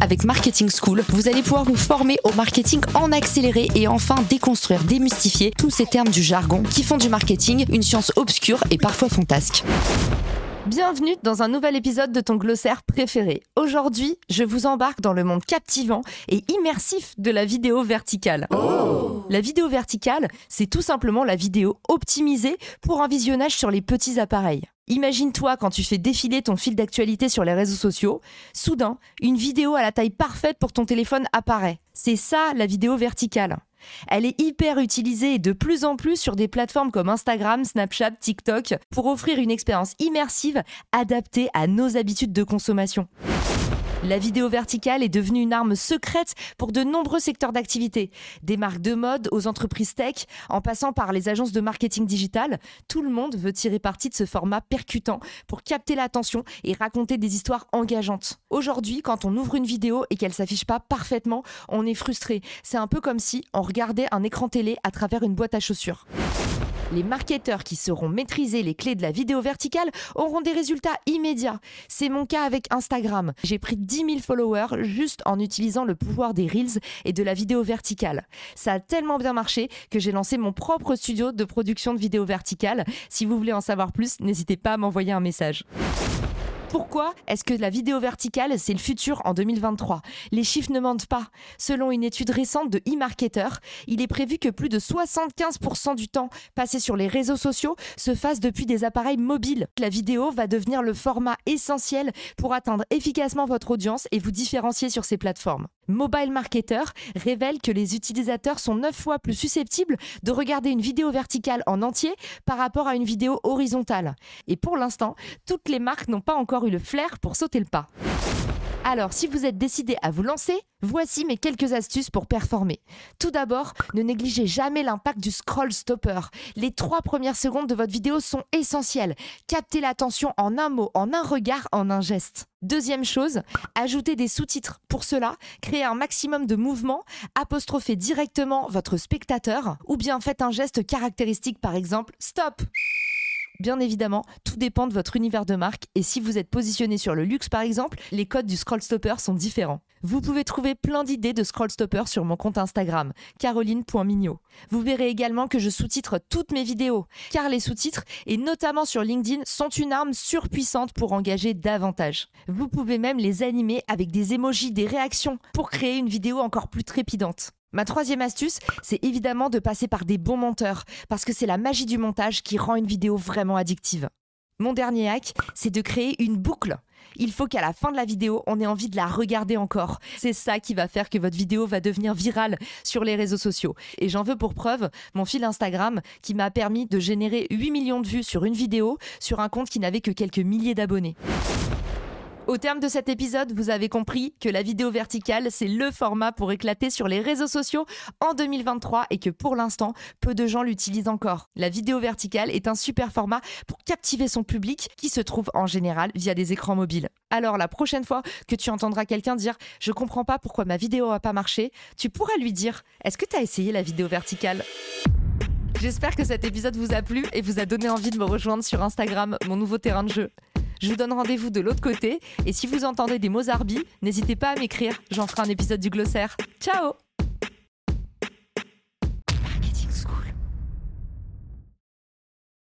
Avec Marketing School, vous allez pouvoir vous former au marketing en accéléré et enfin déconstruire, démystifier tous ces termes du jargon qui font du marketing une science obscure et parfois fantasque. Bienvenue dans un nouvel épisode de ton glossaire préféré. Aujourd'hui, je vous embarque dans le monde captivant et immersif de la vidéo verticale. La vidéo verticale, c'est tout simplement la vidéo optimisée pour un visionnage sur les petits appareils. Imagine-toi quand tu fais défiler ton fil d'actualité sur les réseaux sociaux, soudain, une vidéo à la taille parfaite pour ton téléphone apparaît. C'est ça la vidéo verticale. Elle est hyper utilisée de plus en plus sur des plateformes comme Instagram, Snapchat, TikTok pour offrir une expérience immersive adaptée à nos habitudes de consommation. La vidéo verticale est devenue une arme secrète pour de nombreux secteurs d'activité. Des marques de mode aux entreprises tech, en passant par les agences de marketing digital, tout le monde veut tirer parti de ce format percutant pour capter l'attention et raconter des histoires engageantes. Aujourd'hui, quand on ouvre une vidéo et qu'elle s'affiche pas parfaitement, on est frustré. C'est un peu comme si on regardait un écran télé à travers une boîte à chaussures. Les marketeurs qui sauront maîtriser les clés de la vidéo verticale auront des résultats immédiats. C'est mon cas avec Instagram. J'ai pris 10 000 followers juste en utilisant le pouvoir des Reels et de la vidéo verticale. Ça a tellement bien marché que j'ai lancé mon propre studio de production de vidéo verticale. Si vous voulez en savoir plus, n'hésitez pas à m'envoyer un message. Pourquoi est-ce que la vidéo verticale, c'est le futur en 2023 Les chiffres ne mentent pas. Selon une étude récente de eMarketer, il est prévu que plus de 75% du temps passé sur les réseaux sociaux se fasse depuis des appareils mobiles. La vidéo va devenir le format essentiel pour atteindre efficacement votre audience et vous différencier sur ces plateformes. Mobile Marketer révèle que les utilisateurs sont 9 fois plus susceptibles de regarder une vidéo verticale en entier par rapport à une vidéo horizontale. Et pour l'instant, toutes les marques n'ont pas encore eu le flair pour sauter le pas. Alors, si vous êtes décidé à vous lancer, voici mes quelques astuces pour performer. Tout d'abord, ne négligez jamais l'impact du scroll stopper. Les trois premières secondes de votre vidéo sont essentielles. Captez l'attention en un mot, en un regard, en un geste. Deuxième chose, ajoutez des sous-titres. Pour cela, créez un maximum de mouvements, apostrophez directement votre spectateur ou bien faites un geste caractéristique, par exemple stop. Bien évidemment, tout dépend de votre univers de marque et si vous êtes positionné sur le luxe par exemple, les codes du scroll stopper sont différents. Vous pouvez trouver plein d'idées de scroll stopper sur mon compte Instagram, caroline.mignot. Vous verrez également que je sous-titre toutes mes vidéos, car les sous-titres, et notamment sur LinkedIn, sont une arme surpuissante pour engager davantage. Vous pouvez même les animer avec des emojis, des réactions, pour créer une vidéo encore plus trépidante. Ma troisième astuce, c'est évidemment de passer par des bons monteurs, parce que c'est la magie du montage qui rend une vidéo vraiment addictive. Mon dernier hack, c'est de créer une boucle. Il faut qu'à la fin de la vidéo, on ait envie de la regarder encore. C'est ça qui va faire que votre vidéo va devenir virale sur les réseaux sociaux. Et j'en veux pour preuve mon fil Instagram qui m'a permis de générer 8 millions de vues sur une vidéo sur un compte qui n'avait que quelques milliers d'abonnés. Au terme de cet épisode, vous avez compris que la vidéo verticale, c'est le format pour éclater sur les réseaux sociaux en 2023 et que pour l'instant, peu de gens l'utilisent encore. La vidéo verticale est un super format pour captiver son public qui se trouve en général via des écrans mobiles. Alors la prochaine fois que tu entendras quelqu'un dire "Je comprends pas pourquoi ma vidéo a pas marché", tu pourras lui dire "Est-ce que tu as essayé la vidéo verticale? J'espère que cet épisode vous a plu et vous a donné envie de me rejoindre sur Instagram, mon nouveau terrain de jeu. Je vous donne rendez-vous de l'autre côté. Et si vous entendez des mots arbi, n'hésitez pas à m'écrire. J'en ferai un épisode du glossaire. Ciao